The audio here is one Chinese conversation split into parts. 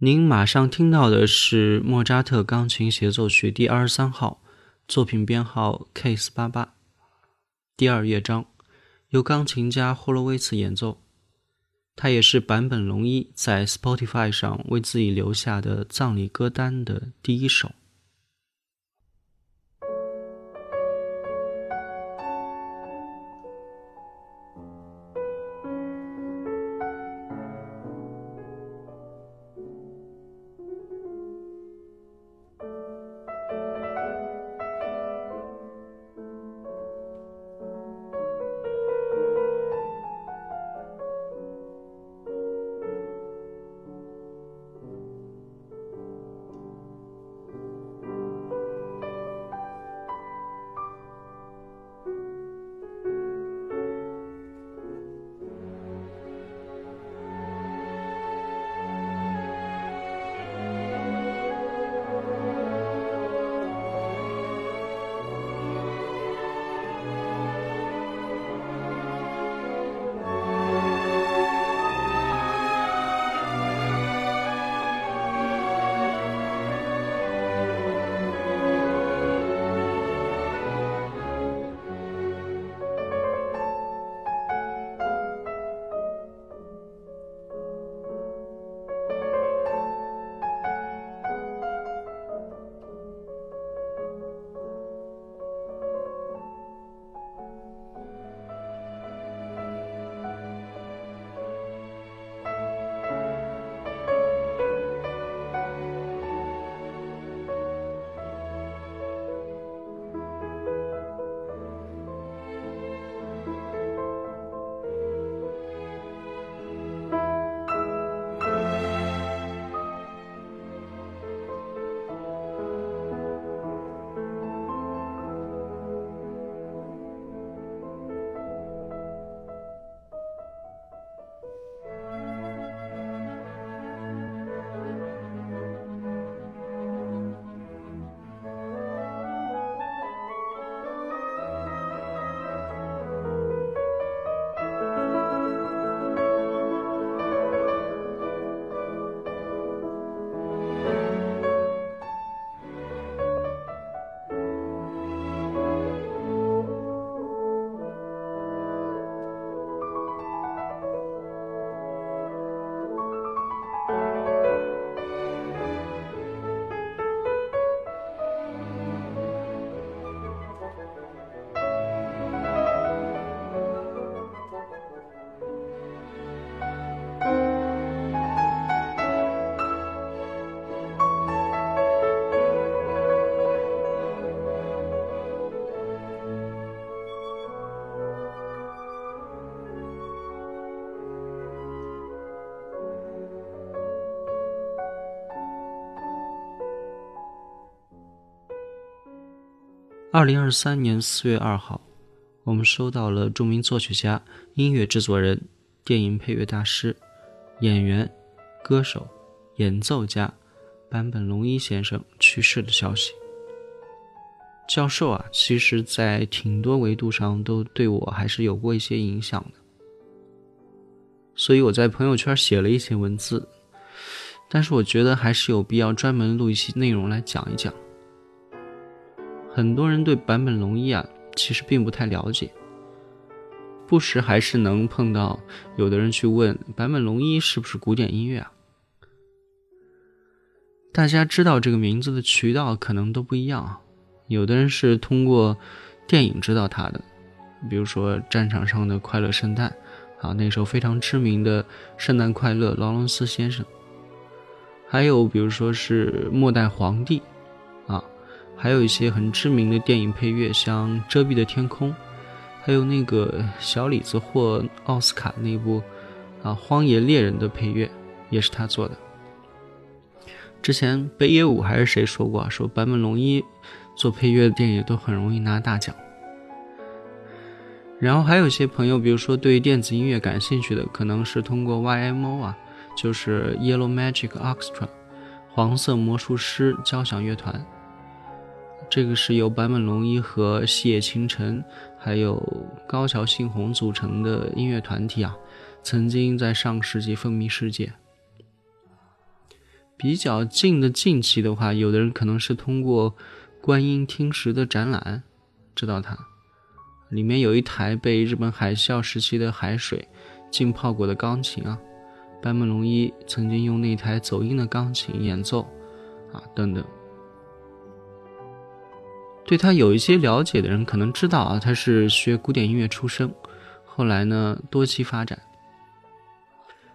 您马上听到的是莫扎特钢琴协奏曲第二十三号，作品编号 K 四八八，第二乐章，由钢琴家霍洛维茨演奏。它也是坂本龙一在 Spotify 上为自己留下的葬礼歌单的第一首。二零二三年四月二号，我们收到了著名作曲家、音乐制作人、电影配乐大师、演员、歌手、演奏家坂本龙一先生去世的消息。教授啊，其实在挺多维度上都对我还是有过一些影响的，所以我在朋友圈写了一些文字，但是我觉得还是有必要专门录一期内容来讲一讲。很多人对坂本龙一啊，其实并不太了解，不时还是能碰到有的人去问坂本龙一是不是古典音乐啊。大家知道这个名字的渠道可能都不一样啊，有的人是通过电影知道他的，比如说战场上的快乐圣诞啊，那时候非常知名的圣诞快乐，劳伦斯先生。还有比如说是末代皇帝。还有一些很知名的电影配乐，像《遮蔽的天空》，还有那个小李子获奥斯卡那部啊《荒野猎人》的配乐，也是他做的。之前北野武还是谁说过啊？说坂本龙一做配乐的电影都很容易拿大奖。然后还有一些朋友，比如说对电子音乐感兴趣的，可能是通过 YMO 啊，就是 Yellow Magic Orchestra，黄色魔术师交响乐团。这个是由坂本龙一和细野晴臣，还有高桥幸宏组成的音乐团体啊，曾经在上世纪风靡世界。比较近的近期的话，有的人可能是通过观音听石的展览知道它。里面有一台被日本海啸时期的海水浸泡过的钢琴啊，坂本龙一曾经用那台走音的钢琴演奏，啊等等。对他有一些了解的人可能知道啊，他是学古典音乐出身，后来呢多期发展。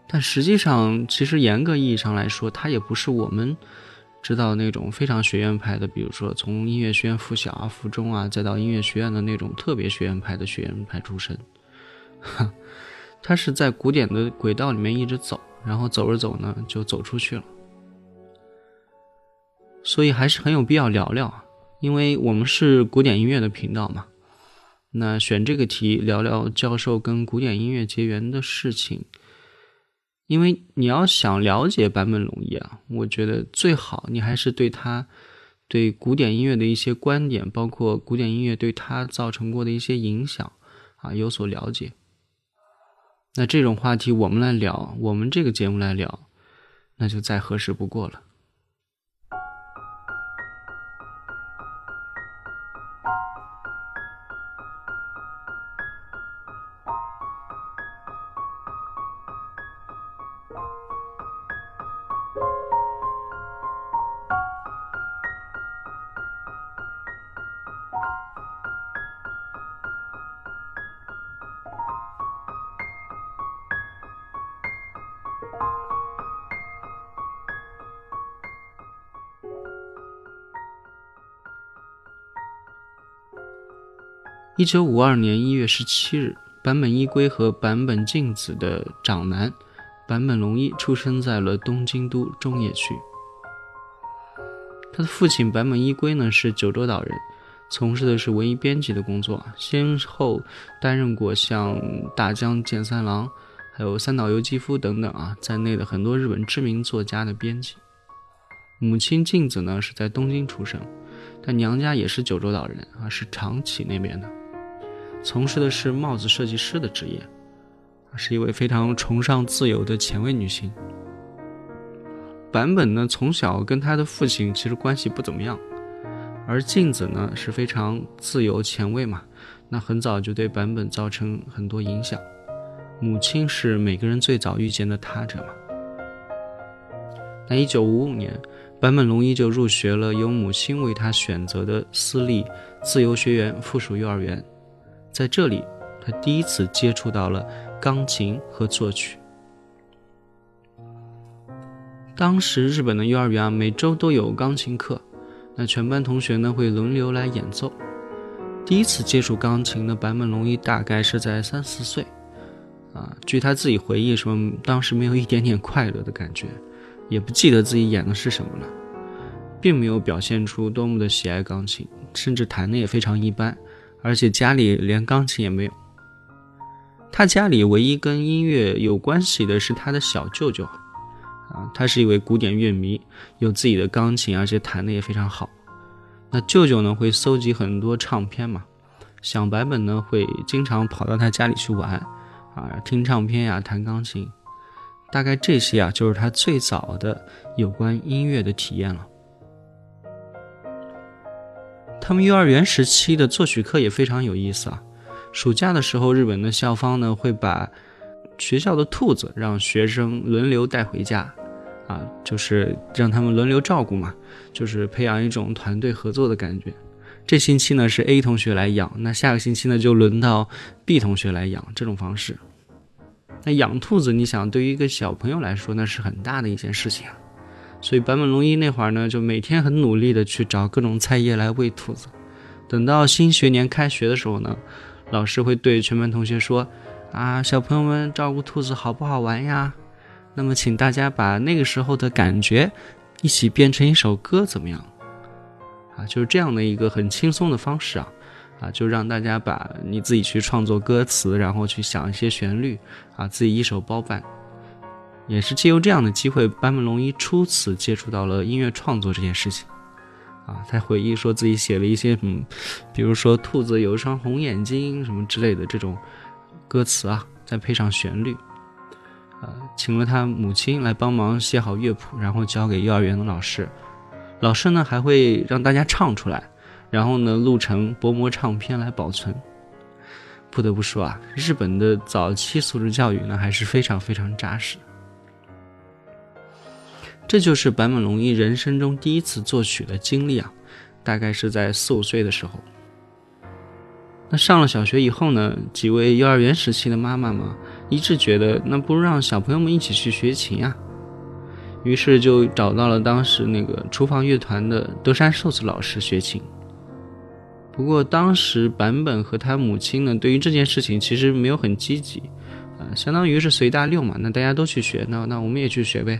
但实际上，其实严格意义上来说，他也不是我们。知道那种非常学院派的，比如说从音乐学院附小啊、附中啊，再到音乐学院的那种特别学院派的学院派出身，他是在古典的轨道里面一直走，然后走着走呢就走出去了。所以还是很有必要聊聊啊，因为我们是古典音乐的频道嘛，那选这个题聊聊教授跟古典音乐结缘的事情。因为你要想了解坂本龙一啊，我觉得最好你还是对他对古典音乐的一些观点，包括古典音乐对他造成过的一些影响啊有所了解。那这种话题我们来聊，我们这个节目来聊，那就再合适不过了。一九五二年一月十七日，坂本一归和坂本静子的长男坂本龙一出生在了东京都中野区。他的父亲坂本一归呢是九州岛人，从事的是文艺编辑的工作，先后担任过像大江健三郎、还有三岛由纪夫等等啊在内的很多日本知名作家的编辑。母亲静子呢是在东京出生，但娘家也是九州岛人啊，是长崎那边的。从事的是帽子设计师的职业，是一位非常崇尚自由的前卫女性。坂本呢，从小跟他的父亲其实关系不怎么样，而镜子呢是非常自由前卫嘛，那很早就对坂本造成很多影响。母亲是每个人最早遇见的他者嘛。那一九五五年，坂本龙一就入学了由母亲为他选择的私立自由学园附属幼儿园。在这里，他第一次接触到了钢琴和作曲。当时日本的幼儿园啊，每周都有钢琴课，那全班同学呢会轮流来演奏。第一次接触钢琴的坂本龙一大概是在三四岁，啊，据他自己回忆说，当时没有一点点快乐的感觉，也不记得自己演的是什么了，并没有表现出多么的喜爱钢琴，甚至弹的也非常一般。而且家里连钢琴也没有。他家里唯一跟音乐有关系的是他的小舅舅，啊，他是一位古典乐迷，有自己的钢琴，而且弹的也非常好。那舅舅呢会搜集很多唱片嘛，小白本呢会经常跑到他家里去玩，啊，听唱片呀，弹钢琴。大概这些啊，就是他最早的有关音乐的体验了。他们幼儿园时期的作曲课也非常有意思啊。暑假的时候，日本的校方呢会把学校的兔子让学生轮流带回家，啊，就是让他们轮流照顾嘛，就是培养一种团队合作的感觉。这星期呢是 A 同学来养，那下个星期呢就轮到 B 同学来养，这种方式。那养兔子，你想对于一个小朋友来说，那是很大的一件事情啊。所以坂本龙一那会儿呢，就每天很努力的去找各种菜叶来喂兔子。等到新学年开学的时候呢，老师会对全班同学说：“啊，小朋友们照顾兔子好不好玩呀？那么请大家把那个时候的感觉一起编成一首歌，怎么样？”啊，就是这样的一个很轻松的方式啊，啊，就让大家把你自己去创作歌词，然后去想一些旋律啊，自己一手包办。也是借由这样的机会，坂本龙一初次接触到了音乐创作这件事情。啊，他回忆说自己写了一些嗯，比如说“兔子有一双红眼睛”什么之类的这种歌词啊，再配上旋律，呃，请了他母亲来帮忙写好乐谱，然后交给幼儿园的老师。老师呢还会让大家唱出来，然后呢录成薄膜唱片来保存。不得不说啊，日本的早期素质教育呢还是非常非常扎实。这就是坂本龙一人生中第一次作曲的经历啊，大概是在四五岁的时候。那上了小学以后呢，几位幼儿园时期的妈妈嘛，一致觉得那不如让小朋友们一起去学琴啊，于是就找到了当时那个厨房乐团的德山寿子老师学琴。不过当时坂本和他母亲呢，对于这件事情其实没有很积极，呃，相当于是随大溜嘛，那大家都去学，那那我们也去学呗。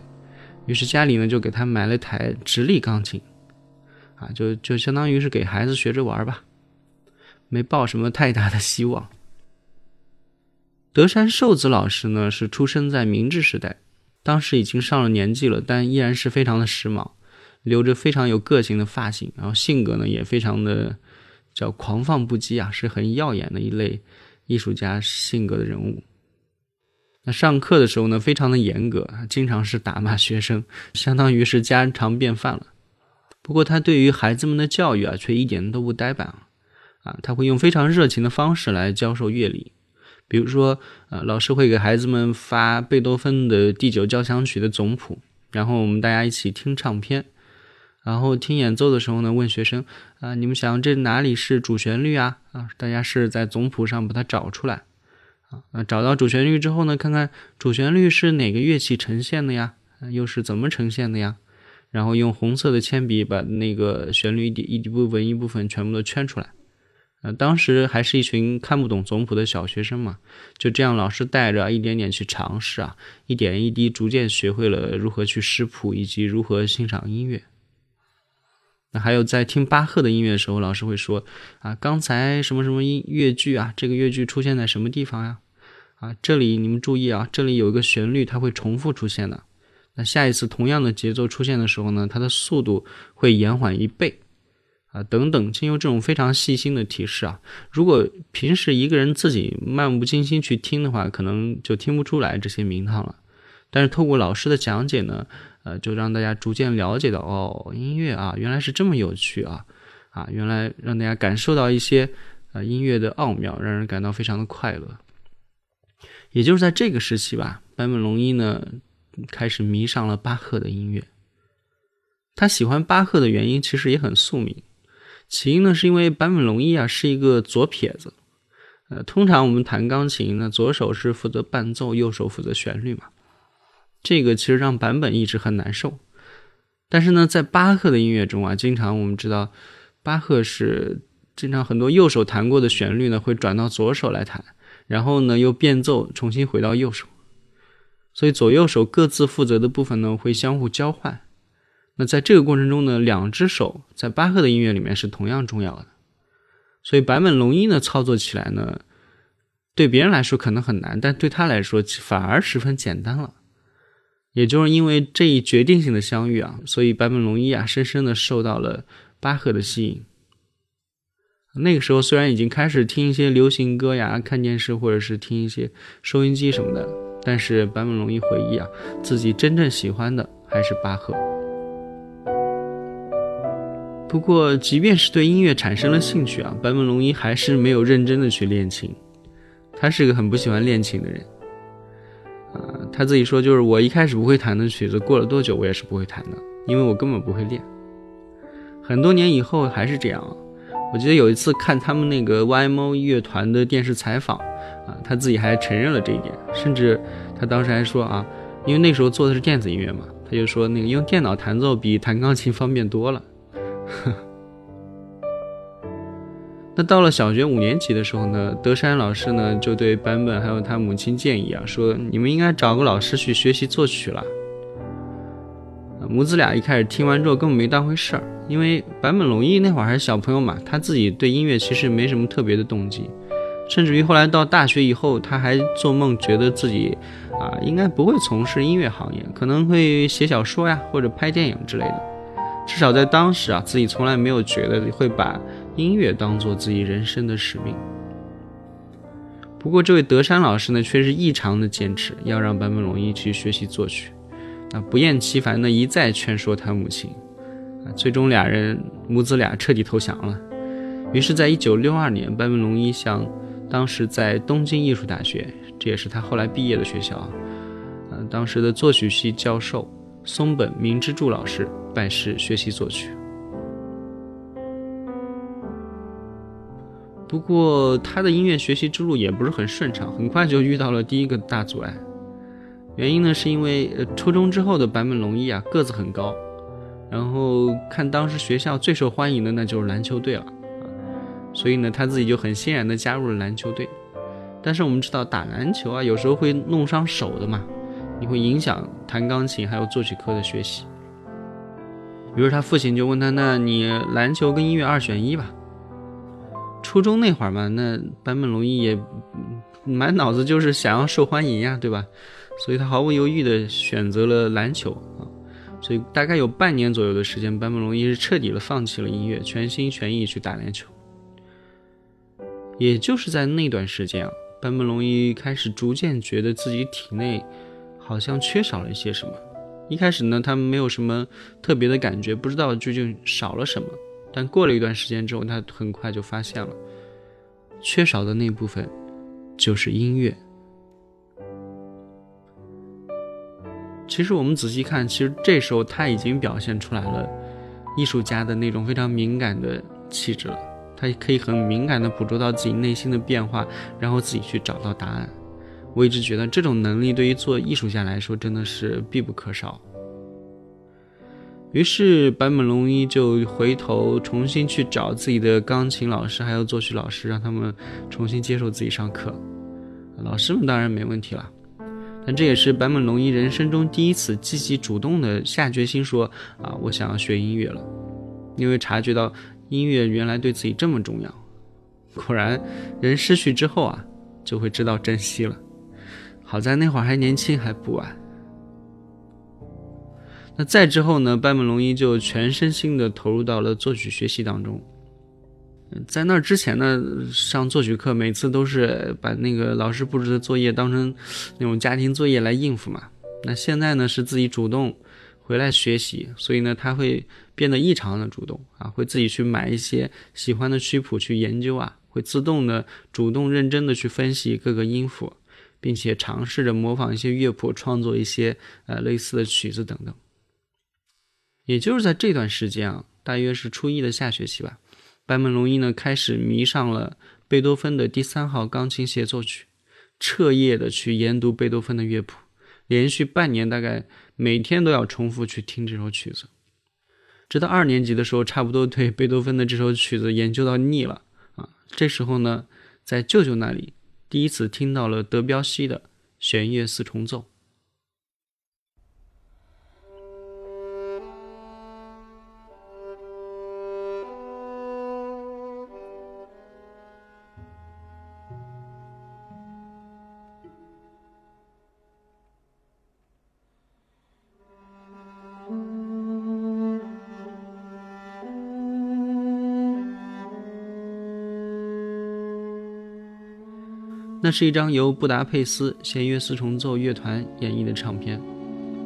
于是家里呢就给他买了台直立钢琴，啊，就就相当于是给孩子学着玩吧，没抱什么太大的希望。德山寿子老师呢是出生在明治时代，当时已经上了年纪了，但依然是非常的时髦，留着非常有个性的发型，然后性格呢也非常的叫狂放不羁啊，是很耀眼的一类艺术家性格的人物。那上课的时候呢，非常的严格，经常是打骂学生，相当于是家常便饭了。不过他对于孩子们的教育啊，却一点都不呆板啊，他会用非常热情的方式来教授乐理。比如说，呃，老师会给孩子们发贝多芬的第九交响曲的总谱，然后我们大家一起听唱片，然后听演奏的时候呢，问学生啊，你们想这哪里是主旋律啊？啊，大家是在总谱上把它找出来。啊，找到主旋律之后呢，看看主旋律是哪个乐器呈现的呀？又是怎么呈现的呀？然后用红色的铅笔把那个旋律一一部分一部分全部都圈出来。呃，当时还是一群看不懂总谱的小学生嘛，就这样老师带着一点点去尝试啊，一点一滴逐渐学会了如何去识谱以及如何欣赏音乐。那还有在听巴赫的音乐的时候，老师会说啊，刚才什么什么音乐句啊，这个乐句出现在什么地方呀？啊，这里你们注意啊，这里有一个旋律，它会重复出现的。那下一次同样的节奏出现的时候呢，它的速度会延缓一倍，啊，等等，经由这种非常细心的提示啊，如果平时一个人自己漫不经心去听的话，可能就听不出来这些名堂了。但是透过老师的讲解呢，呃，就让大家逐渐了解到，哦，音乐啊，原来是这么有趣啊，啊，原来让大家感受到一些呃音乐的奥妙，让人感到非常的快乐。也就是在这个时期吧，坂本龙一呢开始迷上了巴赫的音乐。他喜欢巴赫的原因其实也很宿命，起因呢是因为坂本龙一啊是一个左撇子。呃，通常我们弹钢琴，呢左手是负责伴奏，右手负责旋律嘛。这个其实让坂本一直很难受。但是呢，在巴赫的音乐中啊，经常我们知道，巴赫是经常很多右手弹过的旋律呢会转到左手来弹。然后呢，又变奏，重新回到右手，所以左右手各自负责的部分呢，会相互交换。那在这个过程中呢，两只手在巴赫的音乐里面是同样重要的。所以坂本龙一呢，操作起来呢，对别人来说可能很难，但对他来说反而十分简单了。也就是因为这一决定性的相遇啊，所以坂本龙一啊，深深的受到了巴赫的吸引。那个时候虽然已经开始听一些流行歌呀，看电视或者是听一些收音机什么的，但是坂本龙一回忆啊，自己真正喜欢的还是巴赫。不过，即便是对音乐产生了兴趣啊，坂本龙一还是没有认真的去练琴。他是个很不喜欢练琴的人。啊，他自己说，就是我一开始不会弹的曲子，过了多久我也是不会弹的，因为我根本不会练。很多年以后还是这样。我记得有一次看他们那个 YMO 乐团的电视采访，啊，他自己还承认了这一点，甚至他当时还说啊，因为那时候做的是电子音乐嘛，他就说那个用电脑弹奏比弹钢琴方便多了。那到了小学五年级的时候呢，德山老师呢就对坂本还有他母亲建议啊，说你们应该找个老师去学习作曲了。母子俩一开始听完之后根本没当回事儿。因为坂本龙一那会儿还是小朋友嘛，他自己对音乐其实没什么特别的动机，甚至于后来到大学以后，他还做梦觉得自己啊应该不会从事音乐行业，可能会写小说呀或者拍电影之类的。至少在当时啊，自己从来没有觉得会把音乐当做自己人生的使命。不过这位德山老师呢，却是异常的坚持，要让坂本龙一去学习作曲，啊不厌其烦的一再劝说他母亲。啊最终，俩人母子俩彻底投降了。于是，在一九六二年，坂本龙一向当时在东京艺术大学，这也是他后来毕业的学校，呃，当时的作曲系教授松本明之助老师拜师学习作曲。不过，他的音乐学习之路也不是很顺畅，很快就遇到了第一个大阻碍。原因呢，是因为呃，初中之后的坂本龙一啊，个子很高。然后看当时学校最受欢迎的那就是篮球队了，所以呢他自己就很欣然的加入了篮球队。但是我们知道打篮球啊有时候会弄伤手的嘛，你会影响弹钢琴还有作曲课的学习。于是他父亲就问他：“那你篮球跟音乐二选一吧？”初中那会儿嘛，那坂本龙一也满脑子就是想要受欢迎呀，对吧？所以他毫不犹豫的选择了篮球啊。所以大概有半年左右的时间，坂本龙一是彻底的放弃了音乐，全心全意去打篮球。也就是在那段时间啊，坂本龙一开始逐渐觉得自己体内好像缺少了一些什么。一开始呢，他没有什么特别的感觉，不知道究竟少了什么。但过了一段时间之后，他很快就发现了，缺少的那部分就是音乐。其实我们仔细看，其实这时候他已经表现出来了艺术家的那种非常敏感的气质了。他可以很敏感地捕捉到自己内心的变化，然后自己去找到答案。我一直觉得这种能力对于做艺术家来说真的是必不可少。于是坂本龙一就回头重新去找自己的钢琴老师还有作曲老师，让他们重新接受自己上课。老师们当然没问题了。但这也是坂本龙一人生中第一次积极主动的下决心说啊，我想要学音乐了，因为察觉到音乐原来对自己这么重要。果然，人失去之后啊，就会知道珍惜了。好在那会儿还年轻，还不晚。那再之后呢，坂本龙一就全身心的投入到了作曲学习当中。在那之前呢，上作曲课每次都是把那个老师布置的作业当成那种家庭作业来应付嘛。那现在呢是自己主动回来学习，所以呢他会变得异常的主动啊，会自己去买一些喜欢的曲谱去研究啊，会自动的主动认真的去分析各个音符，并且尝试着模仿一些乐谱，创作一些呃类似的曲子等等。也就是在这段时间啊，大约是初一的下学期吧。坂本龙一呢，开始迷上了贝多芬的第三号钢琴协奏曲，彻夜的去研读贝多芬的乐谱，连续半年，大概每天都要重复去听这首曲子。直到二年级的时候，差不多对贝多芬的这首曲子研究到腻了啊。这时候呢，在舅舅那里，第一次听到了德彪西的弦乐四重奏。那是一张由布达佩斯弦乐四重奏乐团演绎的唱片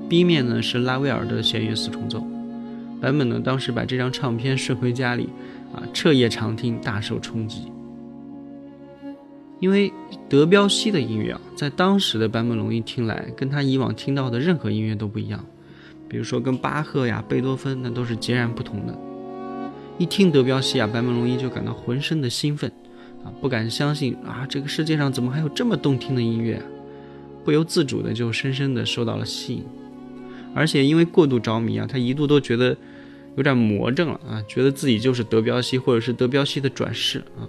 ，B 面呢是拉威尔的弦乐四重奏。版本呢当时把这张唱片顺回家里，啊，彻夜长听，大受冲击。因为德彪西的音乐啊，在当时的版本龙一听来，跟他以往听到的任何音乐都不一样。比如说跟巴赫呀、贝多芬，那都是截然不同的。一听德彪西啊，版本龙一就感到浑身的兴奋。啊不敢相信啊！这个世界上怎么还有这么动听的音乐？不由自主的就深深的受到了吸引，而且因为过度着迷啊，他一度都觉得有点魔怔了啊，觉得自己就是德彪西或者是德彪西的转世啊，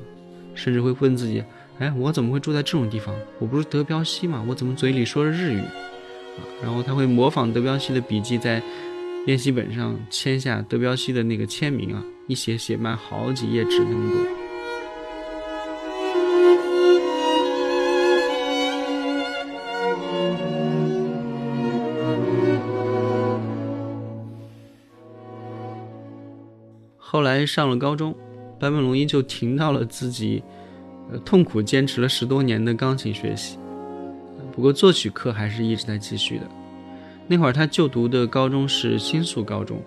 甚至会问自己：哎，我怎么会住在这种地方？我不是德彪西吗？我怎么嘴里说着日语？啊，然后他会模仿德彪西的笔记，在练习本上签下德彪西的那个签名啊，一写写满好几页纸那么多。后来上了高中，坂本龙一就停到了自己，呃，痛苦坚持了十多年的钢琴学习。不过作曲课还是一直在继续的。那会儿他就读的高中是新宿高中，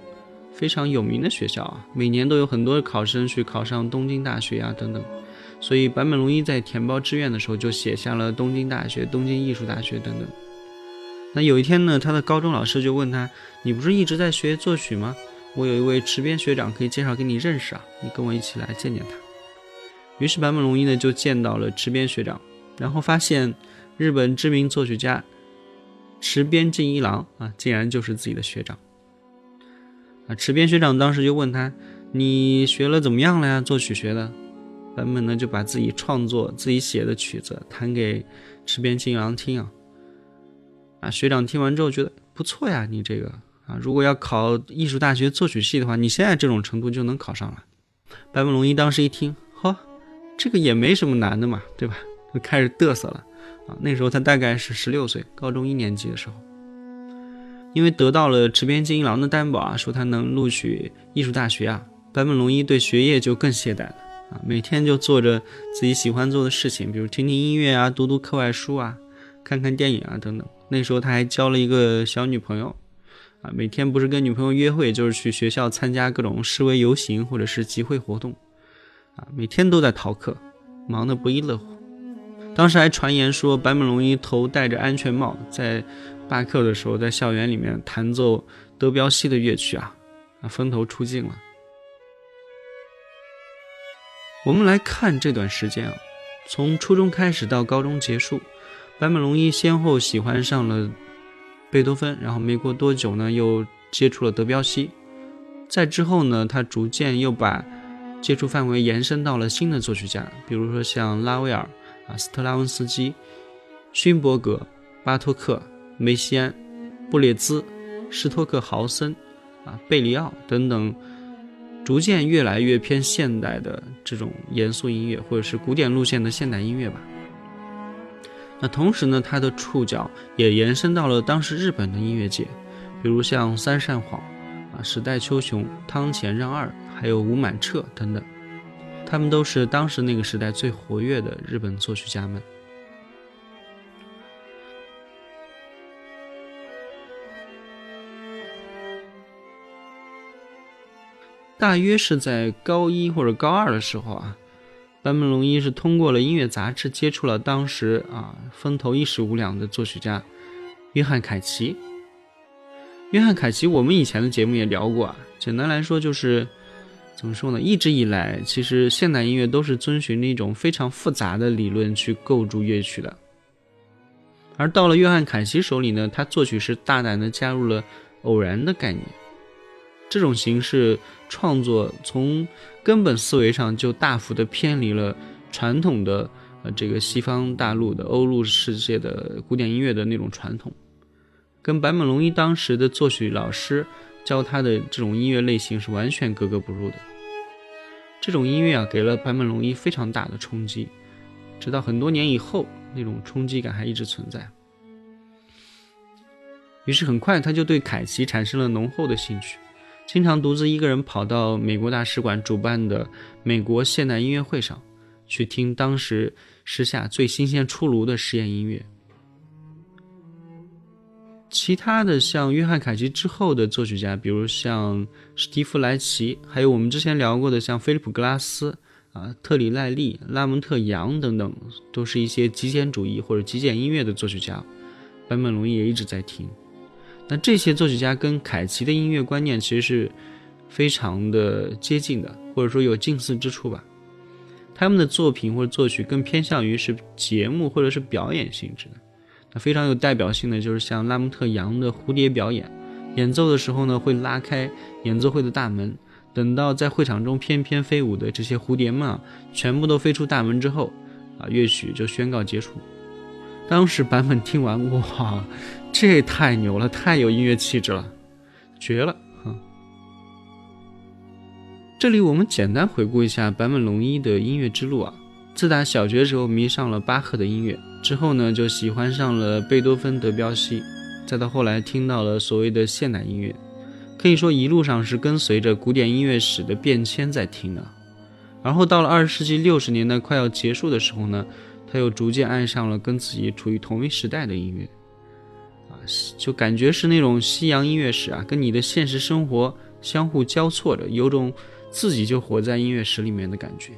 非常有名的学校啊，每年都有很多考生去考上东京大学呀等等。所以坂本龙一在填报志愿的时候就写下了东京大学、东京艺术大学等等。那有一天呢，他的高中老师就问他：“你不是一直在学作曲吗？我有一位池边学长可以介绍给你认识啊，你跟我一起来见见他。”于是坂本龙一呢就见到了池边学长，然后发现。日本知名作曲家池边进一郎啊，竟然就是自己的学长啊！池边学长当时就问他：“你学了怎么样了呀？作曲学的？”坂本呢就把自己创作、自己写的曲子弹给池边进一郎听啊。啊，学长听完之后觉得不错呀，你这个啊，如果要考艺术大学作曲系的话，你现在这种程度就能考上了。坂本龙一当时一听，呵，这个也没什么难的嘛，对吧？就开始嘚瑟了。啊，那时候他大概是十六岁，高中一年级的时候，因为得到了池边金一郎的担保啊，说他能录取艺术大学啊，坂本龙一对学业就更懈怠了啊，每天就做着自己喜欢做的事情，比如听听音乐啊，读读课外书啊，看看电影啊等等。那时候他还交了一个小女朋友，啊，每天不是跟女朋友约会，就是去学校参加各种示威游行或者是集会活动，啊，每天都在逃课，忙得不亦乐乎。当时还传言说，坂本龙一头戴着安全帽，在罢课的时候，在校园里面弹奏德彪西的乐曲啊，啊，风头出尽了。我们来看这段时间啊，从初中开始到高中结束，坂本龙一先后喜欢上了贝多芬，然后没过多久呢，又接触了德彪西，在之后呢，他逐渐又把接触范围延伸到了新的作曲家，比如说像拉威尔啊。斯特拉文斯基、勋伯格、巴托克、梅西安、布列兹、施托克豪森、啊贝里奥等等，逐渐越来越偏现代的这种严肃音乐，或者是古典路线的现代音乐吧。那同时呢，他的触角也延伸到了当时日本的音乐界，比如像三善晃、啊时代秋雄、汤前让二，还有吴满彻等等。他们都是当时那个时代最活跃的日本作曲家们。大约是在高一或者高二的时候啊，坂本龙一是通过了音乐杂志接触了当时啊风头一时无两的作曲家约翰凯奇。约翰凯奇，我们以前的节目也聊过啊，简单来说就是。怎么说呢？一直以来，其实现代音乐都是遵循一种非常复杂的理论去构筑乐曲的。而到了约翰凯奇手里呢，他作曲是大胆的加入了偶然的概念。这种形式创作从根本思维上就大幅的偏离了传统的呃这个西方大陆的欧陆世界的古典音乐的那种传统，跟坂本龙一当时的作曲老师教他的这种音乐类型是完全格格不入的。这种音乐啊，给了坂本龙一非常大的冲击，直到很多年以后，那种冲击感还一直存在。于是很快他就对凯奇产生了浓厚的兴趣，经常独自一个人跑到美国大使馆主办的美国现代音乐会上，去听当时时下最新鲜出炉的实验音乐。其他的像约翰凯奇之后的作曲家，比如像史蒂夫莱奇，还有我们之前聊过的像菲利普格拉斯啊、特里赖利、拉蒙特杨等等，都是一些极简主义或者极简音乐的作曲家。坂本龙一也一直在听。那这些作曲家跟凯奇的音乐观念其实是非常的接近的，或者说有近似之处吧。他们的作品或者作曲更偏向于是节目或者是表演性质的。那非常有代表性的就是像拉蒙特杨的蝴蝶表演，演奏的时候呢会拉开演奏会的大门，等到在会场中翩翩飞舞的这些蝴蝶们啊，全部都飞出大门之后，啊乐曲就宣告结束。当时版本听完，哇，这太牛了，太有音乐气质了，绝了这里我们简单回顾一下坂本龙一的音乐之路啊。自打小学时候迷上了巴赫的音乐，之后呢就喜欢上了贝多芬、德彪西，再到后来听到了所谓的现代音乐，可以说一路上是跟随着古典音乐史的变迁在听的。然后到了二十世纪六十年代快要结束的时候呢，他又逐渐爱上了跟自己处于同一时代的音乐，就感觉是那种西洋音乐史啊，跟你的现实生活相互交错着，有种自己就活在音乐史里面的感觉。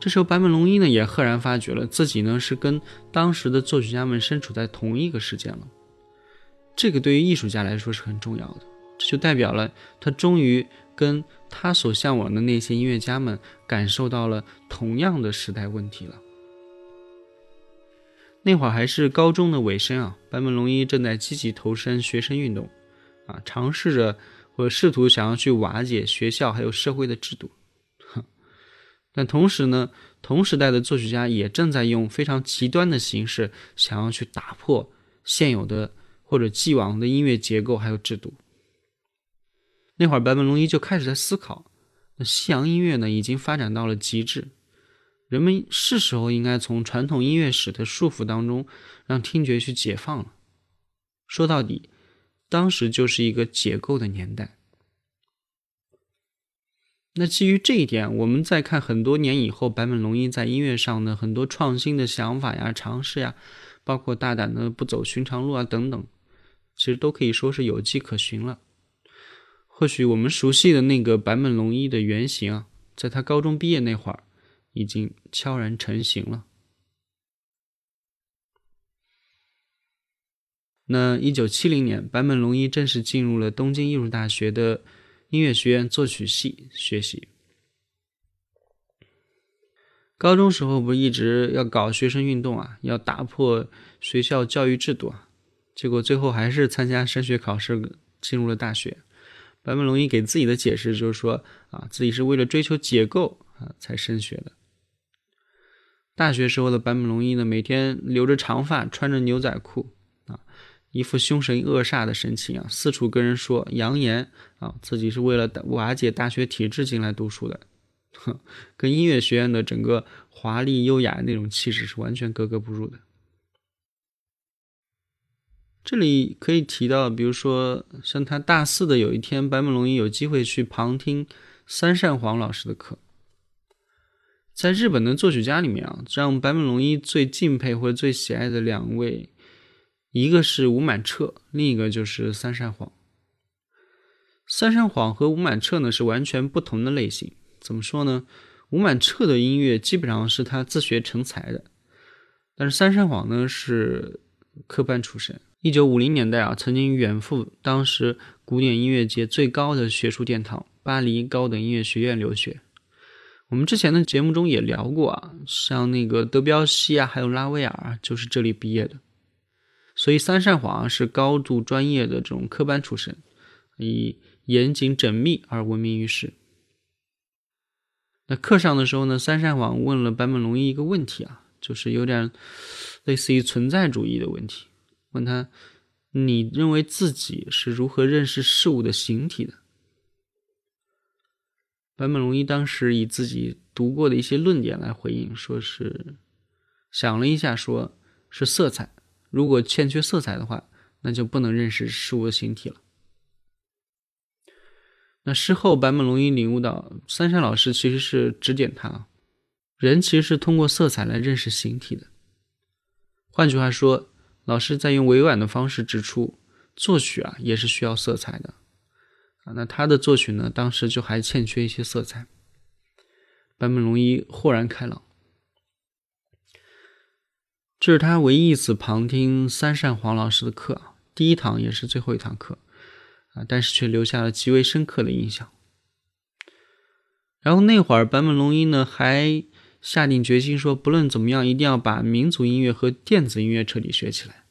这时候，坂本龙一呢也赫然发觉了自己呢是跟当时的作曲家们身处在同一个时间了，这个对于艺术家来说是很重要的，这就代表了他终于跟。他所向往的那些音乐家们感受到了同样的时代问题了。那会儿还是高中的尾声啊，坂本龙一正在积极投身学生运动，啊，尝试着或试图想要去瓦解学校还有社会的制度。哼 但同时呢，同时代的作曲家也正在用非常极端的形式想要去打破现有的或者既往的音乐结构还有制度。那会儿，坂本龙一就开始在思考：那西洋音乐呢，已经发展到了极致，人们是时候应该从传统音乐史的束缚当中，让听觉去解放了。说到底，当时就是一个解构的年代。那基于这一点，我们再看很多年以后，坂本龙一在音乐上的很多创新的想法呀、尝试呀，包括大胆的不走寻常路啊等等，其实都可以说是有迹可循了。或许我们熟悉的那个坂本龙一的原型啊，在他高中毕业那会儿，已经悄然成型了。那一九七零年，坂本龙一正式进入了东京艺术大学的音乐学院作曲系学习。高中时候不是一直要搞学生运动啊，要打破学校教育制度啊，结果最后还是参加升学考试进入了大学。坂本龙一给自己的解释就是说啊，自己是为了追求解构啊才升学的。大学时候的坂本龙一呢，每天留着长发，穿着牛仔裤啊，一副凶神恶煞的神情啊，四处跟人说扬言啊，自己是为了瓦解大学体制进来读书的，哼，跟音乐学院的整个华丽优雅那种气质是完全格格不入的。这里可以提到，比如说像他大四的有一天，坂本龙一有机会去旁听三善黄老师的课。在日本的作曲家里面啊，让坂本龙一最敬佩或者最喜爱的两位，一个是吴满彻，另一个就是三善晃。三善晃和吴满彻呢是完全不同的类型。怎么说呢？吴满彻的音乐基本上是他自学成才的，但是三善晃呢是科班出身。一九五零年代啊，曾经远赴当时古典音乐界最高的学术殿堂——巴黎高等音乐学院留学。我们之前的节目中也聊过啊，像那个德彪西啊，还有拉威尔啊，就是这里毕业的。所以三善晃是高度专业的这种科班出身，以严谨缜密而闻名于世。那课上的时候呢，三善晃问了坂本龙一一个问题啊，就是有点类似于存在主义的问题。问他，你认为自己是如何认识事物的形体的？坂本龙一当时以自己读过的一些论点来回应，说是想了一下，说是色彩。如果欠缺色彩的话，那就不能认识事物的形体了。那事后，坂本龙一领悟到，三山老师其实是指点他，人其实是通过色彩来认识形体的。换句话说。老师在用委婉的方式指出，作曲啊也是需要色彩的那他的作曲呢，当时就还欠缺一些色彩。坂本龙一豁然开朗，这是他唯一一次旁听三善黄老师的课，第一堂也是最后一堂课啊，但是却留下了极为深刻的印象。然后那会儿，坂本龙一呢还。下定决心说，不论怎么样，一定要把民族音乐和电子音乐彻底学起来。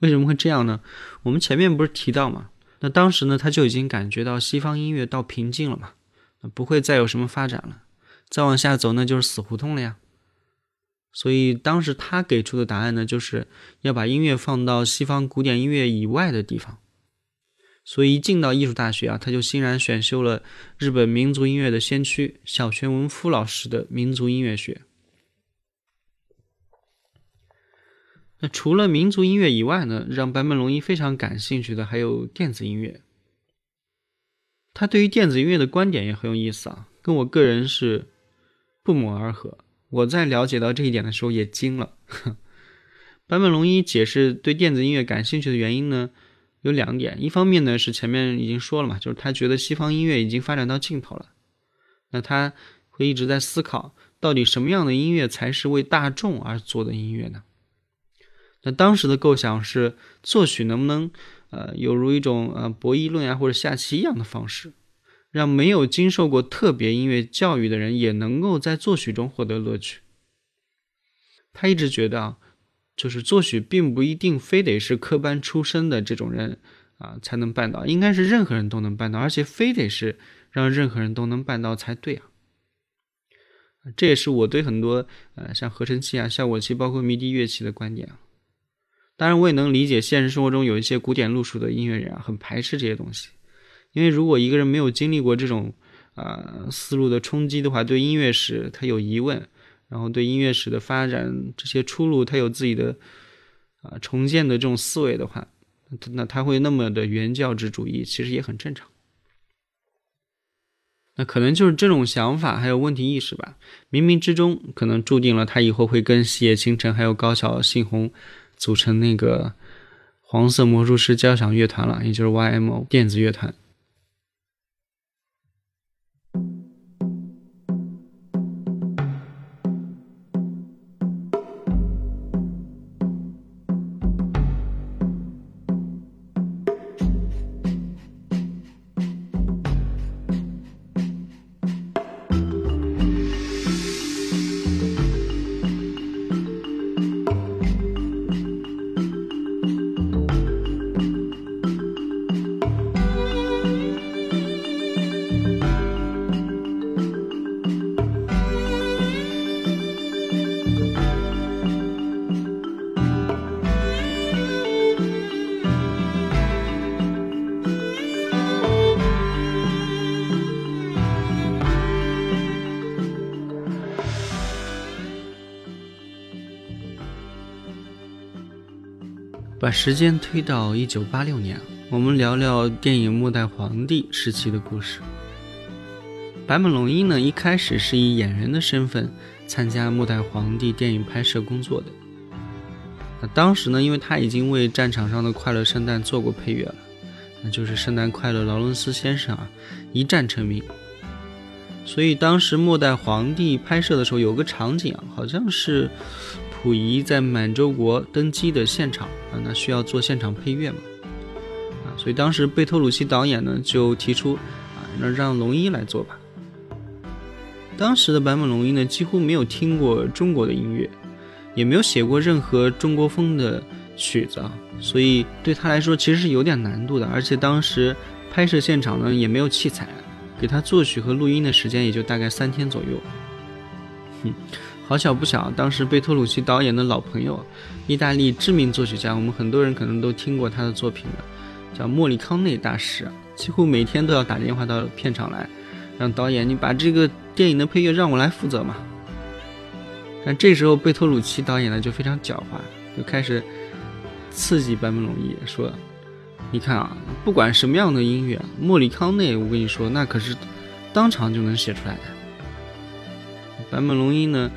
为什么会这样呢？我们前面不是提到嘛？那当时呢，他就已经感觉到西方音乐到瓶颈了嘛，那不会再有什么发展了，再往下走那就是死胡同了呀。所以当时他给出的答案呢，就是要把音乐放到西方古典音乐以外的地方。所以一进到艺术大学啊，他就欣然选修了日本民族音乐的先驱小泉文夫老师的民族音乐学。那除了民族音乐以外呢，让坂本龙一非常感兴趣的还有电子音乐。他对于电子音乐的观点也很有意思啊，跟我个人是不谋而合。我在了解到这一点的时候也惊了。坂本龙一解释对电子音乐感兴趣的原因呢，有两点。一方面呢是前面已经说了嘛，就是他觉得西方音乐已经发展到尽头了，那他会一直在思考，到底什么样的音乐才是为大众而做的音乐呢？那当时的构想是，作曲能不能，呃，有如一种呃博弈论啊或者下棋一样的方式，让没有经受过特别音乐教育的人也能够在作曲中获得乐趣。他一直觉得啊，就是作曲并不一定非得是科班出身的这种人啊才能办到，应该是任何人都能办到，而且非得是让任何人都能办到才对啊。这也是我对很多呃像合成器啊、效果器，包括迷笛乐器的观点啊。当然，我也能理解现实生活中有一些古典路数的音乐人啊，很排斥这些东西。因为如果一个人没有经历过这种啊思路的冲击的话，对音乐史他有疑问，然后对音乐史的发展这些出路他有自己的啊重建的这种思维的话，那他会那么的原教旨主义，其实也很正常。那可能就是这种想法还有问题意识吧，冥冥之中可能注定了他以后会跟细野晴臣还有高桥幸宏。组成那个黄色魔术师交响乐团了，也就是 YMO 电子乐团。时间推到一九八六年，我们聊聊电影《末代皇帝》时期的故事。坂本龙一呢，一开始是以演员的身份参加《末代皇帝》电影拍摄工作的。那当时呢，因为他已经为战场上的快乐圣诞做过配乐了，那就是《圣诞快乐，劳伦斯先生》啊，一战成名。所以当时《末代皇帝》拍摄的时候，有个场景啊，好像是。溥仪在满洲国登基的现场那需要做现场配乐嘛？啊，所以当时贝托鲁奇导演呢就提出啊，那让龙一来做吧。当时的坂本龙一呢几乎没有听过中国的音乐，也没有写过任何中国风的曲子啊，所以对他来说其实是有点难度的。而且当时拍摄现场呢也没有器材，给他作曲和录音的时间也就大概三天左右。哼。好巧不巧，当时贝托鲁奇导演的老朋友，意大利知名作曲家，我们很多人可能都听过他的作品的，叫莫里康内大师，几乎每天都要打电话到片场来，让导演你把这个电影的配乐让我来负责嘛。但这时候贝托鲁奇导演呢就非常狡猾，就开始刺激坂本龙一说：“你看啊，不管什么样的音乐，莫里康内，我跟你说，那可是当场就能写出来的。”坂本龙一呢？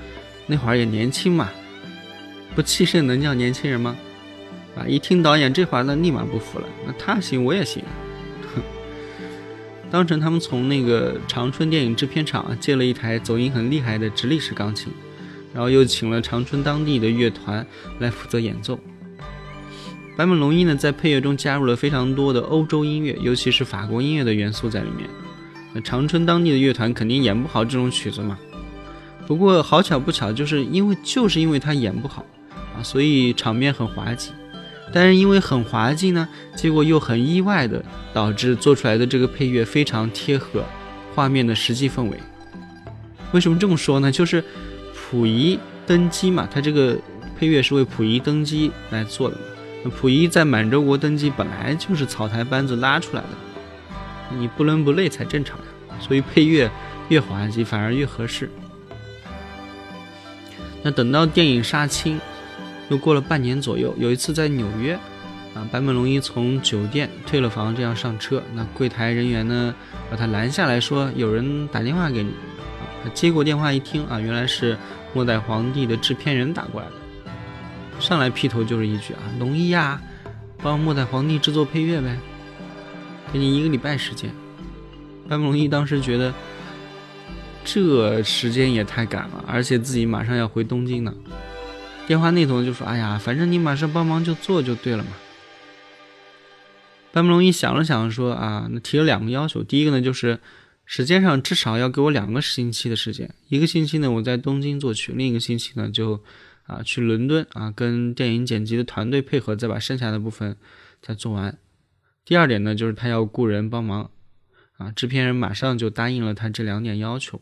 那会儿也年轻嘛，不气盛能叫年轻人吗？啊！一听导演这话，那立马不服了。那他行，我也行。哼！当成他们从那个长春电影制片厂借了一台走音很厉害的直立式钢琴，然后又请了长春当地的乐团来负责演奏。坂本龙一呢，在配乐中加入了非常多的欧洲音乐，尤其是法国音乐的元素在里面。那长春当地的乐团肯定演不好这种曲子嘛。不过好巧不巧，就是因为就是因为他演不好啊，所以场面很滑稽。但是因为很滑稽呢，结果又很意外的导致做出来的这个配乐非常贴合画面的实际氛围。为什么这么说呢？就是溥仪登基嘛，他这个配乐是为溥仪登基来做的嘛。溥仪在满洲国登基本来就是草台班子拉出来的，你不伦不类才正常呀。所以配乐越滑稽反而越合适。那等到电影杀青，又过了半年左右，有一次在纽约，啊，坂本龙一从酒店退了房，这样上车，那柜台人员呢把他拦下来说：“有人打电话给你。”啊，他接过电话一听，啊，原来是末代皇帝的制片人打过来的。上来劈头就是一句：“啊，龙一呀，帮末代皇帝制作配乐呗，给你一个礼拜时间。”坂本龙一当时觉得。这时间也太赶了，而且自己马上要回东京呢。电话那头就说：“哎呀，反正你马上帮忙就做就对了嘛。”班木龙一想了想说：“啊，那提了两个要求，第一个呢就是时间上至少要给我两个星期的时间，一个星期呢我在东京作曲，另一个星期呢就啊去伦敦啊跟电影剪辑的团队配合，再把剩下的部分再做完。第二点呢就是他要雇人帮忙，啊制片人马上就答应了他这两点要求。”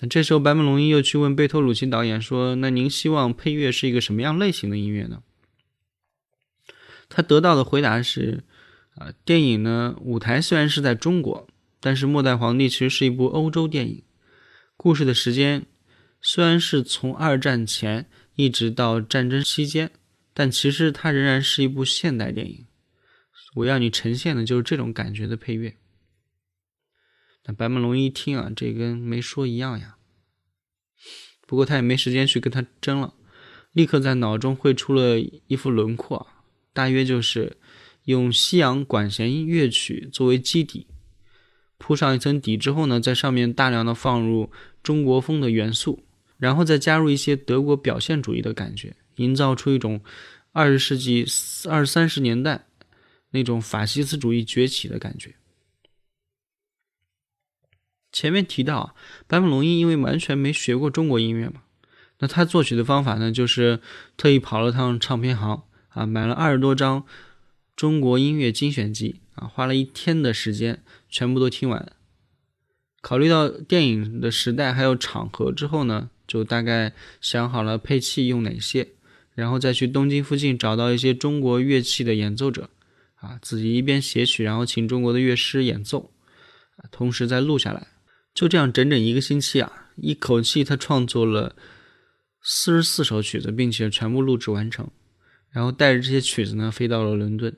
那这时候，白本龙一又去问贝托鲁奇导演说：“那您希望配乐是一个什么样类型的音乐呢？”他得到的回答是：“啊，电影呢，舞台虽然是在中国，但是《末代皇帝》其实是一部欧洲电影，故事的时间虽然是从二战前一直到战争期间，但其实它仍然是一部现代电影。我要你呈现的就是这种感觉的配乐。”白梦龙一听啊，这跟没说一样呀。不过他也没时间去跟他争了，立刻在脑中绘出了一幅轮廓，大约就是用西洋管弦乐曲作为基底，铺上一层底之后呢，在上面大量的放入中国风的元素，然后再加入一些德国表现主义的感觉，营造出一种二十世纪二三十年代那种法西斯主义崛起的感觉。前面提到，坂本龙一因为完全没学过中国音乐嘛，那他作曲的方法呢，就是特意跑了趟唱片行啊，买了二十多张中国音乐精选集啊，花了一天的时间全部都听完。考虑到电影的时代还有场合之后呢，就大概想好了配器用哪些，然后再去东京附近找到一些中国乐器的演奏者啊，自己一边写曲，然后请中国的乐师演奏啊，同时再录下来。就这样，整整一个星期啊，一口气他创作了四十四首曲子，并且全部录制完成。然后带着这些曲子呢，飞到了伦敦。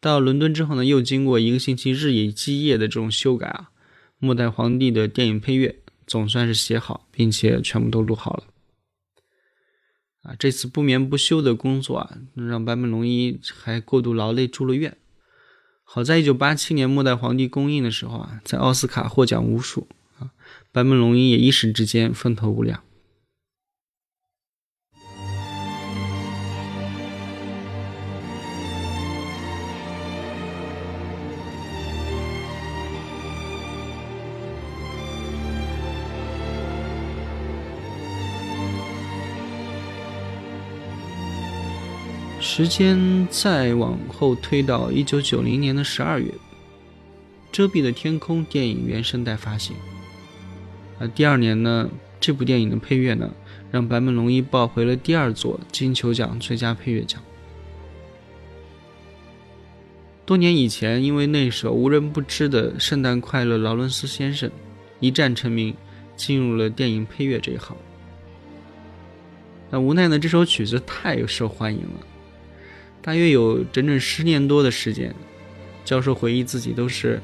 到伦敦之后呢，又经过一个星期日以继夜的这种修改啊，末代皇帝的电影配乐总算是写好，并且全部都录好了。啊，这次不眠不休的工作啊，让坂本龙一还过度劳累住了院。好在一九八七年末代皇帝公映的时候啊，在奥斯卡获奖无数啊，坂本龙一也一时之间风头无两。时间再往后推到一九九零年的十二月，《遮蔽的天空》电影原声带发行。啊，第二年呢，这部电影的配乐呢，让坂本龙一抱回了第二座金球奖最佳配乐奖。多年以前，因为那首无人不知的《圣诞快乐，劳伦斯先生》，一战成名，进入了电影配乐这一行。那无奈呢，这首曲子太受欢迎了。大约有整整十年多的时间，教授回忆自己都是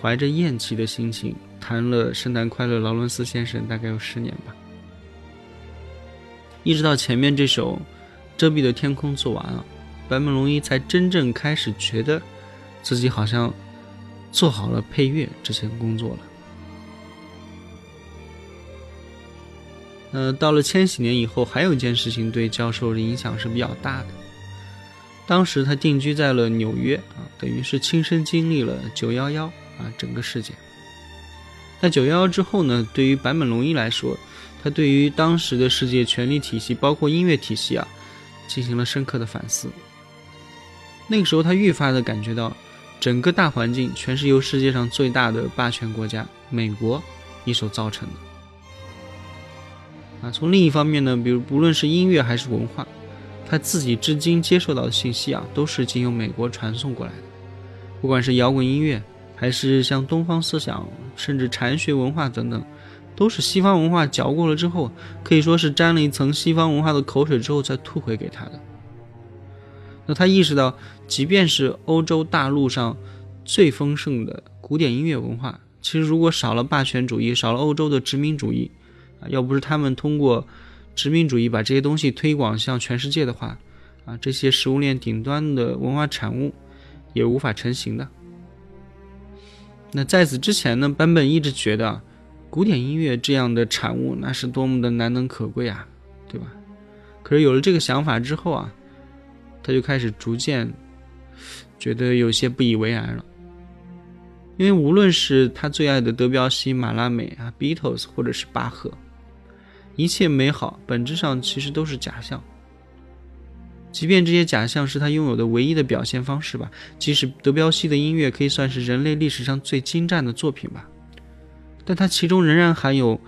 怀着厌弃的心情弹了《圣诞快乐，劳伦斯先生》，大概有十年吧。一直到前面这首《遮蔽的天空》做完了，坂本龙一才真正开始觉得自己好像做好了配乐这些工作了。呃，到了千禧年以后，还有一件事情对教授的影响是比较大的。当时他定居在了纽约啊，等于是亲身经历了九幺幺啊整个事件。在九幺幺之后呢，对于坂本龙一来说，他对于当时的世界权力体系，包括音乐体系啊，进行了深刻的反思。那个时候，他愈发的感觉到，整个大环境全是由世界上最大的霸权国家美国一手造成的。啊，从另一方面呢，比如不论是音乐还是文化。他自己至今接受到的信息啊，都是经由美国传送过来的。不管是摇滚音乐，还是像东方思想，甚至禅学文化等等，都是西方文化嚼过了之后，可以说是沾了一层西方文化的口水之后再吐回给他的。那他意识到，即便是欧洲大陆上最丰盛的古典音乐文化，其实如果少了霸权主义，少了欧洲的殖民主义，啊，要不是他们通过。殖民主义把这些东西推广向全世界的话，啊，这些食物链顶端的文化产物也无法成型的。那在此之前呢，版本一直觉得古典音乐这样的产物那是多么的难能可贵啊，对吧？可是有了这个想法之后啊，他就开始逐渐觉得有些不以为然了。因为无论是他最爱的德彪西、马拉美啊、Beatles，或者是巴赫。一切美好，本质上其实都是假象。即便这些假象是他拥有的唯一的表现方式吧，即使德彪西的音乐可以算是人类历史上最精湛的作品吧，但它其中仍然含有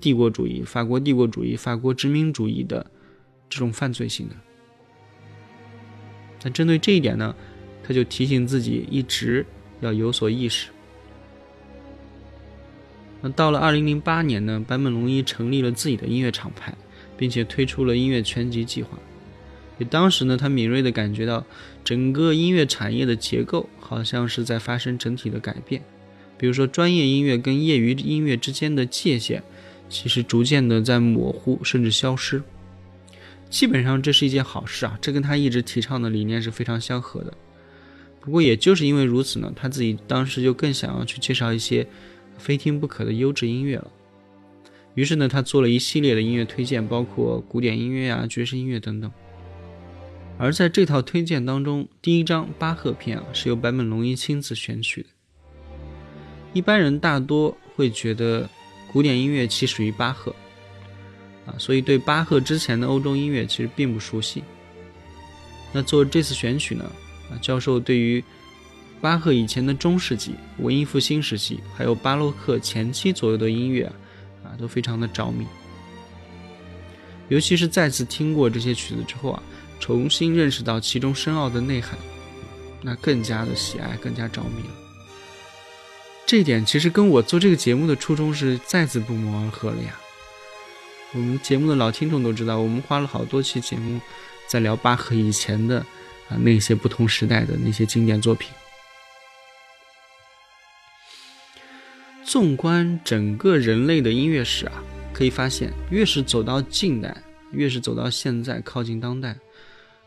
帝国主义、法国帝国主义、法国殖民主义的这种犯罪性的。那针对这一点呢，他就提醒自己一直要有所意识。那到了二零零八年呢，坂本龙一成立了自己的音乐厂牌，并且推出了音乐全集计划。也当时呢，他敏锐地感觉到整个音乐产业的结构好像是在发生整体的改变。比如说，专业音乐跟业余音乐之间的界限，其实逐渐的在模糊甚至消失。基本上这是一件好事啊，这跟他一直提倡的理念是非常相合的。不过也就是因为如此呢，他自己当时就更想要去介绍一些。非听不可的优质音乐了。于是呢，他做了一系列的音乐推荐，包括古典音乐啊、爵士音乐等等。而在这套推荐当中，第一张巴赫篇啊，是由坂本龙一亲自选取的。一般人大多会觉得古典音乐其属于巴赫啊，所以对巴赫之前的欧洲音乐其实并不熟悉。那做这次选取呢，啊，教授对于。巴赫以前的中世纪、文艺复兴时期，还有巴洛克前期左右的音乐啊，啊，都非常的着迷。尤其是再次听过这些曲子之后啊，重新认识到其中深奥的内涵，那更加的喜爱，更加着迷了。这一点其实跟我做这个节目的初衷是再次不谋而合了呀。我们节目的老听众都知道，我们花了好多期节目在聊巴赫以前的啊那些不同时代的那些经典作品。纵观整个人类的音乐史啊，可以发现，越是走到近代，越是走到现在靠近当代，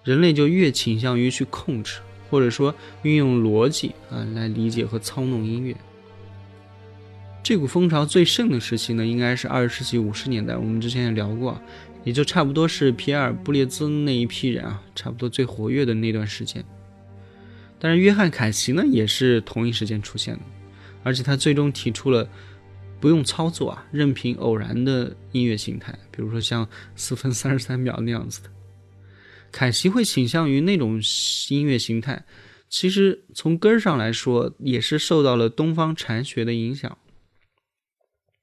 人类就越倾向于去控制，或者说运用逻辑啊来理解和操弄音乐。这股风潮最盛的时期呢，应该是二十世纪五十年代，我们之前也聊过，也就差不多是皮埃尔·布列兹那一批人啊，差不多最活跃的那段时间。但是约翰·凯奇呢，也是同一时间出现的。而且他最终提出了不用操作啊，任凭偶然的音乐形态，比如说像四分三十三秒那样子的。凯西会倾向于那种音乐形态，其实从根儿上来说，也是受到了东方禅学的影响。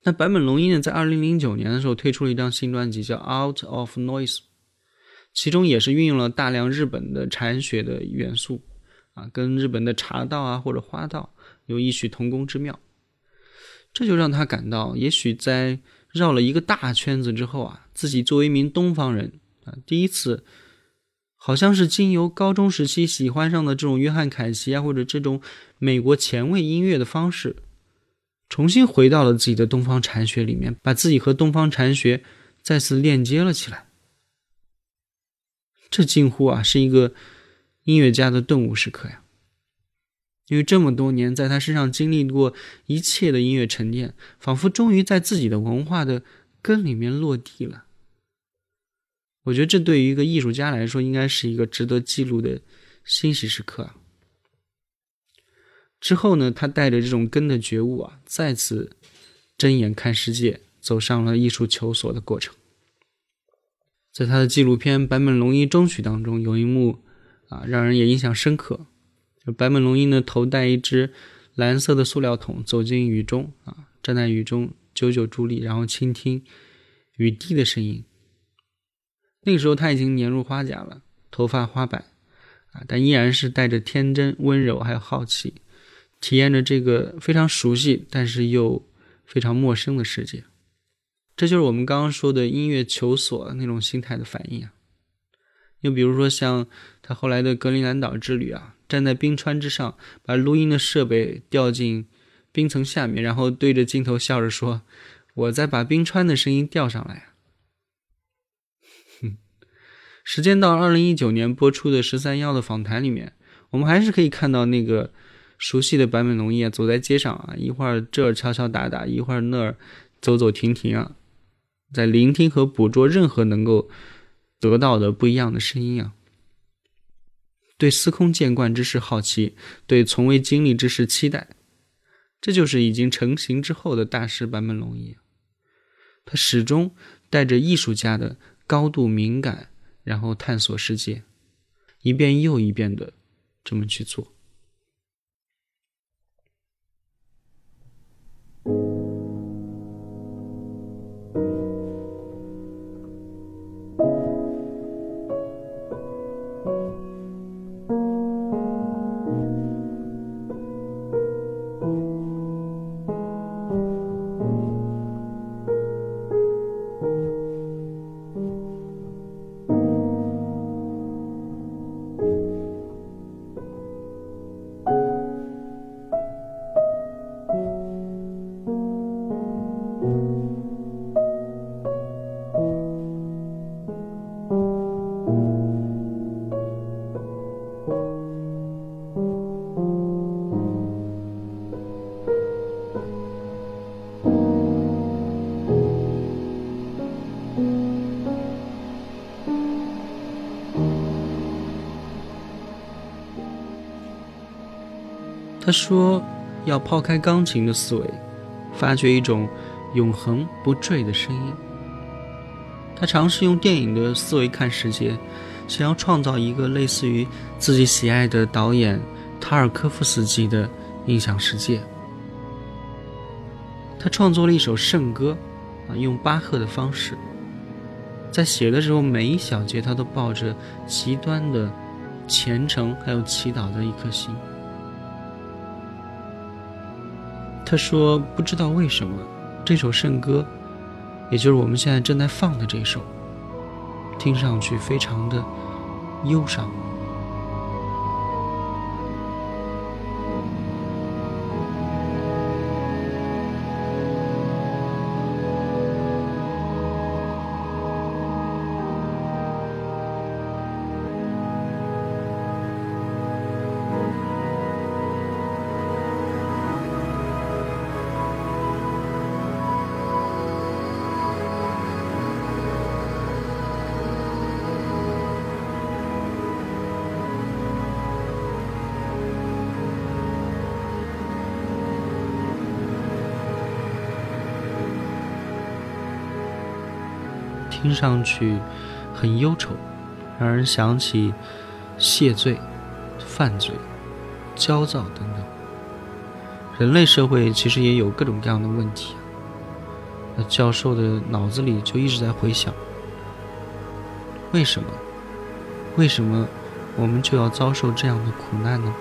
那坂本龙一呢，在二零零九年的时候推出了一张新专辑，叫《Out of Noise》，其中也是运用了大量日本的禅学的元素啊，跟日本的茶道啊或者花道。有异曲同工之妙，这就让他感到，也许在绕了一个大圈子之后啊，自己作为一名东方人啊，第一次，好像是经由高中时期喜欢上的这种约翰凯奇啊，或者这种美国前卫音乐的方式，重新回到了自己的东方禅学里面，把自己和东方禅学再次链接了起来。这近乎啊，是一个音乐家的顿悟时刻呀。因为这么多年在他身上经历过一切的音乐沉淀，仿佛终于在自己的文化的根里面落地了。我觉得这对于一个艺术家来说，应该是一个值得记录的欣喜时刻。之后呢，他带着这种根的觉悟啊，再次睁眼看世界，走上了艺术求索的过程。在他的纪录片《坂本龙一终曲》当中，有一幕啊，让人也印象深刻。白本龙一呢，头戴一只蓝色的塑料桶，走进雨中啊，站在雨中久久伫立，然后倾听雨滴的声音。那个时候他已经年入花甲了头发花白，啊，但依然是带着天真、温柔还有好奇，体验着这个非常熟悉但是又非常陌生的世界。这就是我们刚刚说的音乐求索那种心态的反应啊。又比如说像他后来的格陵兰岛之旅啊，站在冰川之上，把录音的设备掉进冰层下面，然后对着镜头笑着说：“我在把冰川的声音调上来。”哼时间到二零一九年播出的十三幺的访谈里面，我们还是可以看到那个熟悉的坂本龙一啊，走在街上啊，一会儿这儿敲敲打打，一会儿那儿走走停停啊，在聆听和捕捉任何能够得到的不一样的声音啊，对司空见惯之事好奇，对从未经历之事期待，这就是已经成型之后的大师坂本龙一，他始终带着艺术家的高度敏感。然后探索世界，一遍又一遍的这么去做。他说：“要抛开钢琴的思维，发掘一种永恒不坠的声音。”他尝试用电影的思维看世界，想要创造一个类似于自己喜爱的导演塔尔科夫斯基的印象世界。他创作了一首圣歌，啊，用巴赫的方式，在写的时候每一小节他都抱着极端的虔诚还有祈祷的一颗心。他说：“不知道为什么，这首圣歌，也就是我们现在正在放的这首，听上去非常的忧伤。”听上去很忧愁，让人想起谢罪、犯罪、焦躁等等。人类社会其实也有各种各样的问题。那教授的脑子里就一直在回想：为什么？为什么我们就要遭受这样的苦难呢？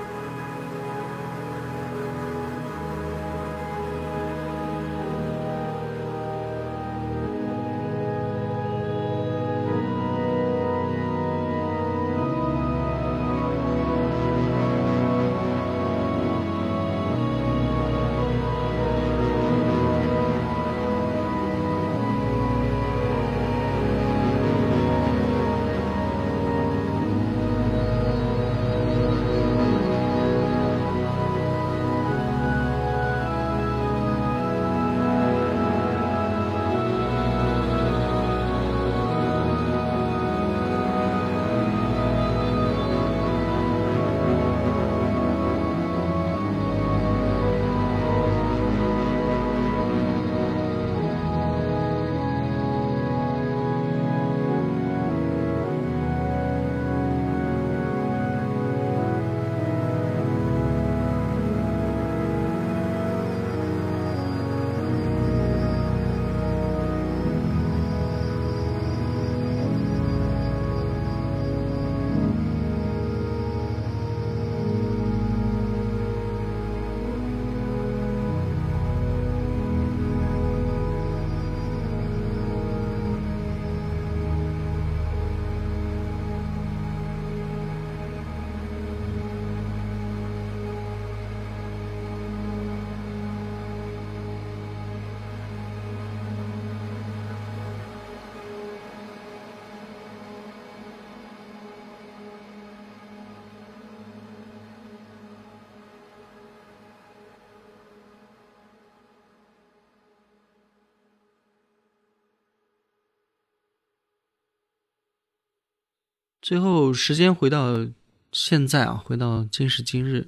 最后，时间回到现在啊，回到今时今日，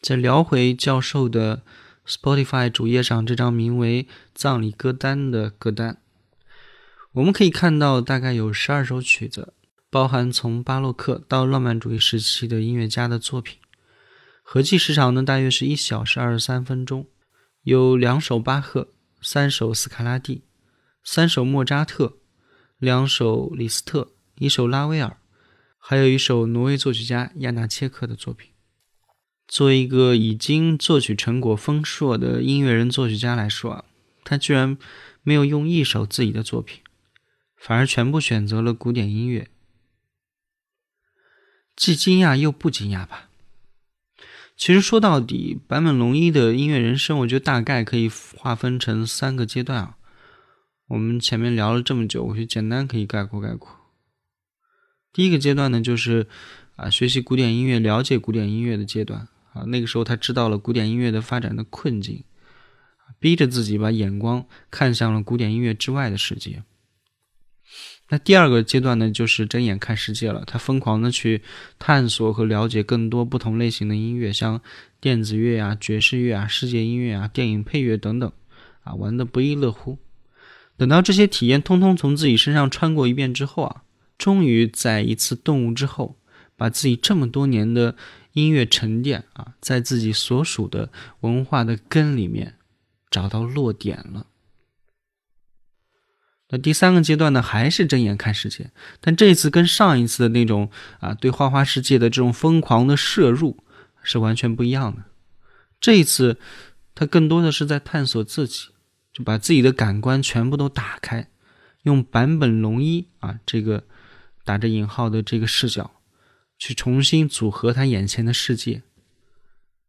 再聊回教授的 Spotify 主页上这张名为《葬礼歌单》的歌单，我们可以看到大概有十二首曲子，包含从巴洛克到浪漫主义时期的音乐家的作品，合计时长呢大约是一小时二十三分钟，有两首巴赫，三首斯卡拉蒂，三首莫扎特。两首李斯特，一首拉威尔，还有一首挪威作曲家亚纳切克的作品。作为一个已经作曲成果丰硕的音乐人作曲家来说啊，他居然没有用一首自己的作品，反而全部选择了古典音乐，既惊讶又不惊讶吧。其实说到底，坂本龙一的音乐人生，我觉得大概可以划分成三个阶段啊。我们前面聊了这么久，我就简单可以概括概括。第一个阶段呢，就是啊，学习古典音乐、了解古典音乐的阶段啊。那个时候他知道了古典音乐的发展的困境，逼着自己把眼光看向了古典音乐之外的世界。那第二个阶段呢，就是睁眼看世界了。他疯狂的去探索和了解更多不同类型的音乐，像电子乐啊、爵士乐啊、世界音乐啊、电影配乐等等，啊，玩的不亦乐乎。等到这些体验通通从自己身上穿过一遍之后啊，终于在一次顿悟之后，把自己这么多年的音乐沉淀啊，在自己所属的文化的根里面找到落点了。那第三个阶段呢，还是睁眼看世界，但这次跟上一次的那种啊，对花花世界的这种疯狂的摄入是完全不一样的。这一次，他更多的是在探索自己。就把自己的感官全部都打开，用坂本龙一啊这个打着引号的这个视角，去重新组合他眼前的世界。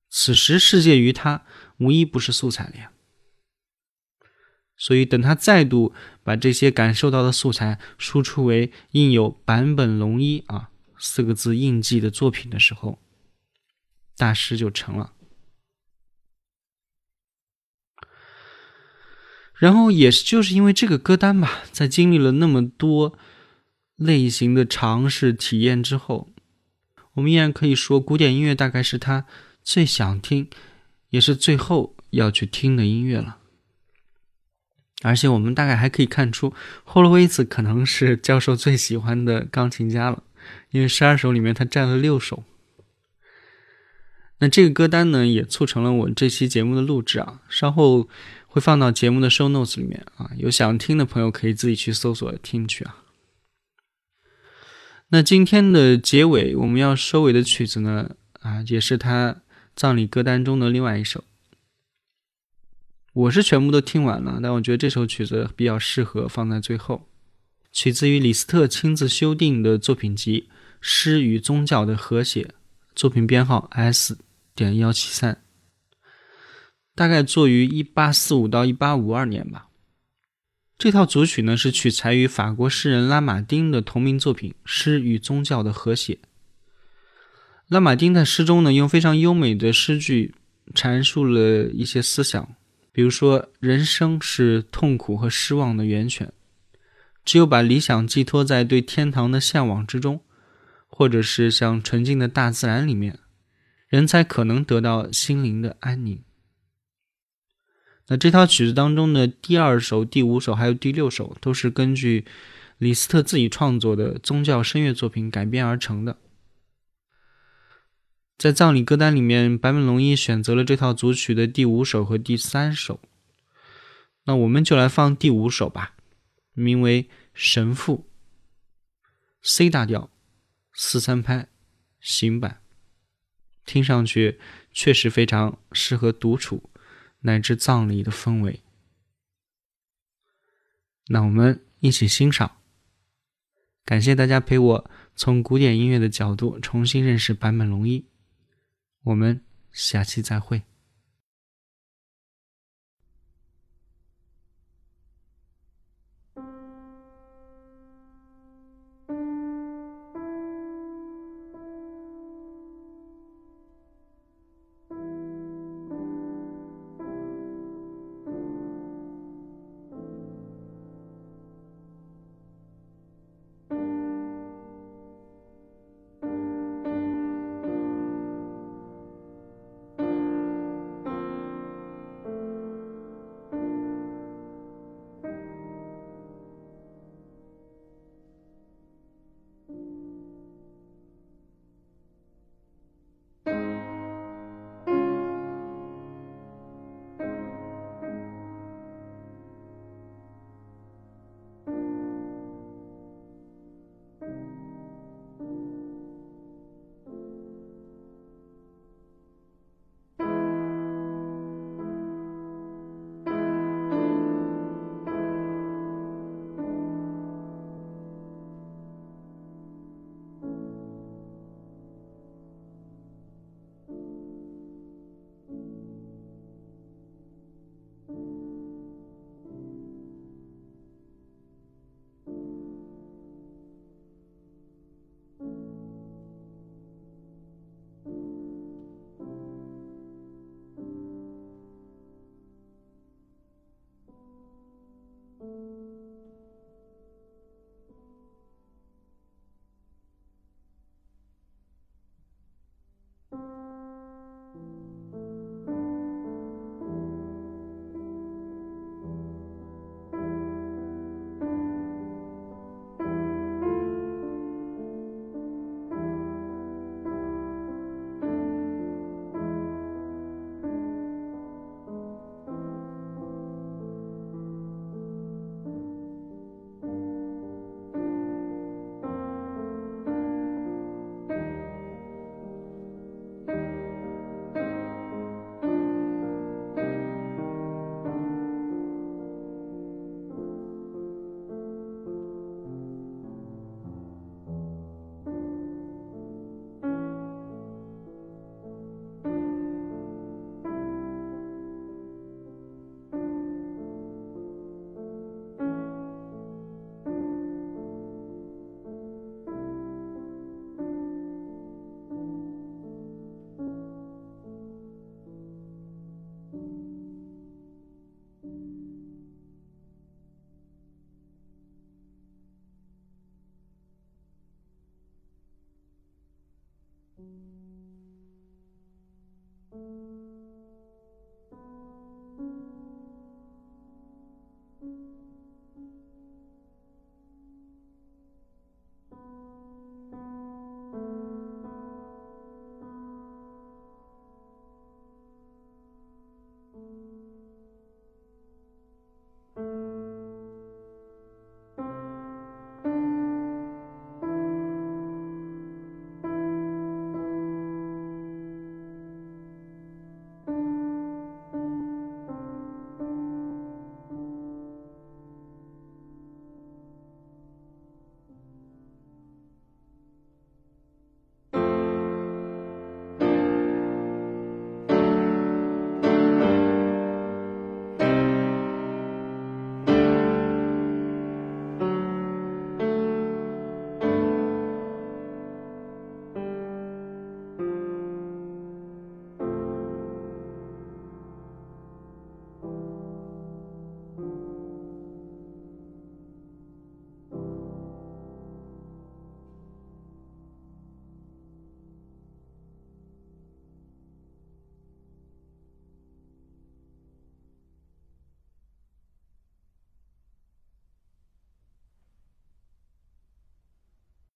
此时世界于他无一不是素材了呀。所以等他再度把这些感受到的素材输出为印有坂本龙一啊四个字印记的作品的时候，大师就成了。然后也是就是因为这个歌单吧，在经历了那么多类型的尝试体验之后，我们依然可以说，古典音乐大概是他最想听，也是最后要去听的音乐了。而且我们大概还可以看出，霍洛威茨可能是教授最喜欢的钢琴家了，因为十二首里面他占了六首。那这个歌单呢，也促成了我这期节目的录制啊，稍后。会放到节目的 show notes 里面啊，有想听的朋友可以自己去搜索听去啊。那今天的结尾我们要收尾的曲子呢，啊，也是他葬礼歌单中的另外一首。我是全部都听完了，但我觉得这首曲子比较适合放在最后。取自于李斯特亲自修订的作品集《诗与宗教的和谐》，作品编号 S 点幺七三。大概作于一八四五到一八五二年吧。这套组曲呢是取材于法国诗人拉马丁的同名作品《诗与宗教的和谐》。拉马丁在诗中呢用非常优美的诗句阐述了一些思想，比如说人生是痛苦和失望的源泉，只有把理想寄托在对天堂的向往之中，或者是像纯净的大自然里面，人才可能得到心灵的安宁。那这套曲子当中的第二首、第五首还有第六首，都是根据李斯特自己创作的宗教声乐作品改编而成的。在葬礼歌单里面，坂本龙一选择了这套组曲的第五首和第三首。那我们就来放第五首吧，名为《神父》，C 大调，四三拍，行板，听上去确实非常适合独处。乃至葬礼的氛围，那我们一起欣赏。感谢大家陪我从古典音乐的角度重新认识坂本龙一。我们下期再会。